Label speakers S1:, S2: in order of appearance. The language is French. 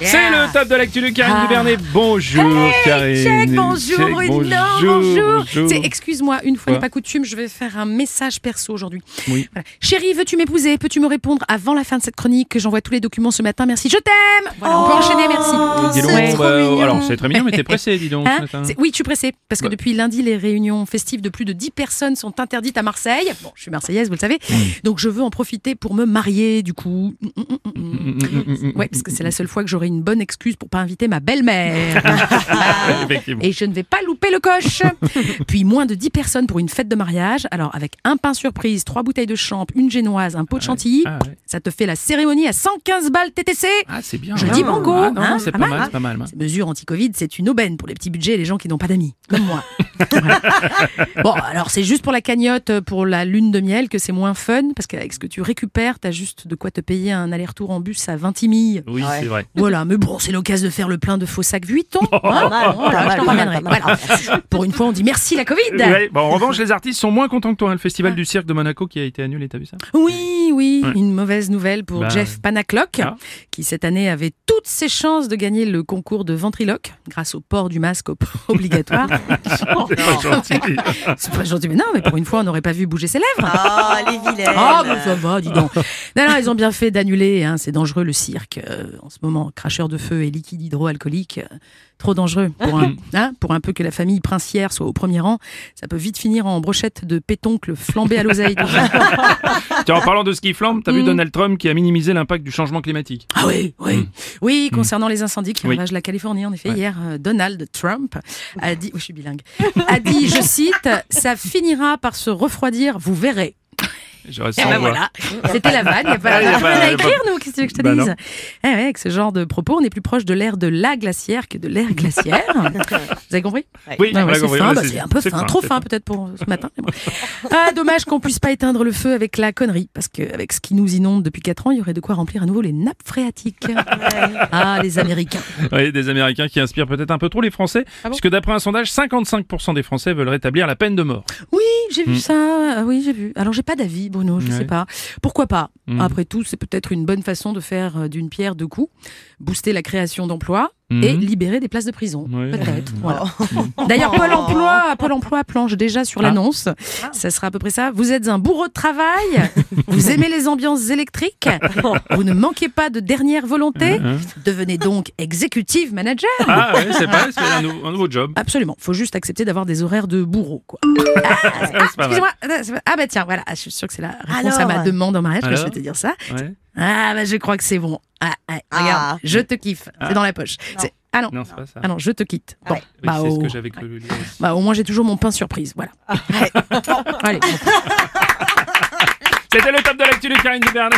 S1: C'est le top de l'actu de Karine
S2: Ah.
S1: Dubernet. Bonjour
S2: Hey,
S1: Karine.
S2: check, bonjour
S1: Check,
S2: Bruno,
S1: bonjour,
S2: bonjour.
S1: bonjour.
S2: C'est- Excuse-moi, une fois n'est pas coutume, je vais faire un message perso aujourd'hui.
S1: Oui.
S2: Voilà. Chérie, veux-tu m'épouser? Peux-tu me répondre avant la fin de cette chronique? Que j'envoie tous les documents ce matin Merci, je t'aime Voilà, on peut enchaîner, merci.
S1: Dis donc,
S2: Ouais.
S1: bah, alors c'est très mignon, mais t'es pressé, dis donc.
S2: Hein?
S1: ce matin.
S2: C'est- oui, je suis pressée, parce que
S1: Bah.
S2: depuis lundi, les réunions festives de plus de 10 personnes sont interdites à Marseille. Bon, je suis marseillaise, vous le savez. Donc je veux en profiter pour me marier, du coup. Ouais, parce que c'est la seule fois que j'aurai une bonne excuse pour pas inviter ma belle-mère. Et je ne vais pas louper le coche. Puis moins de 10 personnes pour une fête de mariage. Alors avec un pain surprise, trois bouteilles de champ, une génoise, un pot de chantilly,
S1: Ah ouais.
S2: ça te fait la cérémonie à 115 balles TTC.
S1: Ah, c'est bien.
S2: Je
S1: hein.
S2: dis banco,
S1: Ah, non,
S2: hein,
S1: non, c'est
S2: pas
S1: pas
S2: mal.
S1: mal, c'est pas mal.
S2: Ces mesures anti-Covid, c'est une aubaine pour les petits budgets et les gens qui n'ont pas d'amis, comme moi. Bon, alors c'est juste pour la cagnotte, pour la lune de miel, que c'est moins fun, parce qu'avec ce que tu récupères, t'as juste de quoi te payer un aller-retour en bus à 20 milles.
S1: Oui, c'est vrai.
S2: Voilà, mais bon, c'est l'occasion de faire le plein de faux sacs Vuitton. hein. Voilà, je ramènerai. Voilà. Pour une fois, on dit merci la Covid.
S1: Ouais, bon, en revanche, les artistes sont moins contents que toi. hein, Le festival du cirque de Monaco qui a été annulé, t'as vu ça?
S2: Oui, oui,
S1: Ouais.
S2: une mauvaise nouvelle pour
S1: Bah,
S2: Jeff Panaclock,
S1: Ah.
S2: qui cette année avait toutes ses chances de gagner le concours de ventriloque grâce au port du masque ob- obligatoire.
S1: C'est pas gentil.
S2: C'est pas gentil, mais non, mais pour une fois, on n'aurait pas vu bouger ses lèvres.
S3: Ah, les vilaines.
S2: Ah, bah ça va, dis donc. Non, non, ils ont bien fait d'annuler, hein, c'est dangereux le cirque. euh, en ce moment, cracheur de feu et liquide hydroalcoolique, euh, trop dangereux. Pour un, hein, pour un peu que la famille princière soit au premier rang, ça peut vite finir en brochette de pétoncle flambé à l'oseille.
S1: Tiens, en parlant de ski flamme, t'as vu
S2: Mm.
S1: Donald Trump qui a minimisé l'impact du changement climatique?
S2: Ah oui, oui. Oui, concernant les incendies qui
S1: Mm. Oui.
S2: ravagent la Californie, en effet,
S1: Ouais.
S2: hier, euh, Donald Trump a dit, oh, je suis bilingue, a dit, je cite, ça finira par se refroidir, vous verrez.
S1: J'aurais
S2: Et
S1: sans
S2: ben
S1: voix.
S2: voilà, c'était la vanne, il n'y a pas
S1: Ah, pas-
S2: à écrire, nous, qu'est-ce que je te
S1: Bah
S2: dise. Eh ouais, Avec ce genre de propos, on est plus proche de l'ère de la glaciaire que de l'ère glaciaire. Vous avez compris
S1: Oui,
S2: ouais, c'est bah,
S1: c'est-
S2: un peu fin,
S1: fin,
S2: trop fin
S1: fin.
S2: peut-être pour ce matin. mais bon. Ah, dommage qu'on puisse pas éteindre le feu avec la connerie, parce qu'avec ce qui nous inonde depuis 4 ans, il y aurait de quoi remplir à nouveau les nappes phréatiques. Ah, les Américains.
S1: Oui, des Américains qui inspirent peut-être un peu trop les Français,
S2: Ah bon
S1: puisque d'après un sondage, 55% des Français veulent rétablir la peine de mort.
S2: Oui, j'ai vu
S1: Mm.
S2: ça. Ah Oui, j'ai vu. Alors, j'ai pas d'avis, Bruno, je
S1: Ouais.
S2: sais pas. Pourquoi pas?
S1: Mm.
S2: Après tout, c'est peut-être une bonne façon de faire euh, d'une pierre deux coups, booster la création d'emplois
S1: Mhm.
S2: et libérer des places de prison. Peut-être. Voilà. D'ailleurs, Pôle emploi, Pôle emploi planche déjà sur
S1: Ah.
S2: l'annonce. Ça sera à peu près ça. Vous êtes un bourreau de travail. vous aimez les ambiances électriques. Vous ne manquez pas de dernière volonté. Devenez donc executive manager.
S1: Ah ouais, c'est pas, c'est un, nou- un nouveau job.
S2: Absolument. Faut juste accepter d'avoir des horaires de bourreau, quoi.
S1: Ah, mal.
S2: Excusez-moi. Ah, Ah bah tiens, voilà. Je suis sûre que c'est la réponse à ma demande en mariage. je vais te dire ça.
S1: Ouais.
S2: Ah bah je crois que c'est bon. Ah, ah,
S3: Ah.
S2: regarde, je te kiffe.
S1: Ah.
S2: C'est dans la poche. C'est- Ah non.
S1: Non, c'est pas ça.
S2: Ah non, je te quitte. Bon, bah,
S1: c'est ce
S2: au...
S1: que j'avais cru lire.
S2: bah, au moins j'ai toujours mon pain surprise. Voilà. Allez.
S1: C'était le top de l'actu de Karine Dubernet.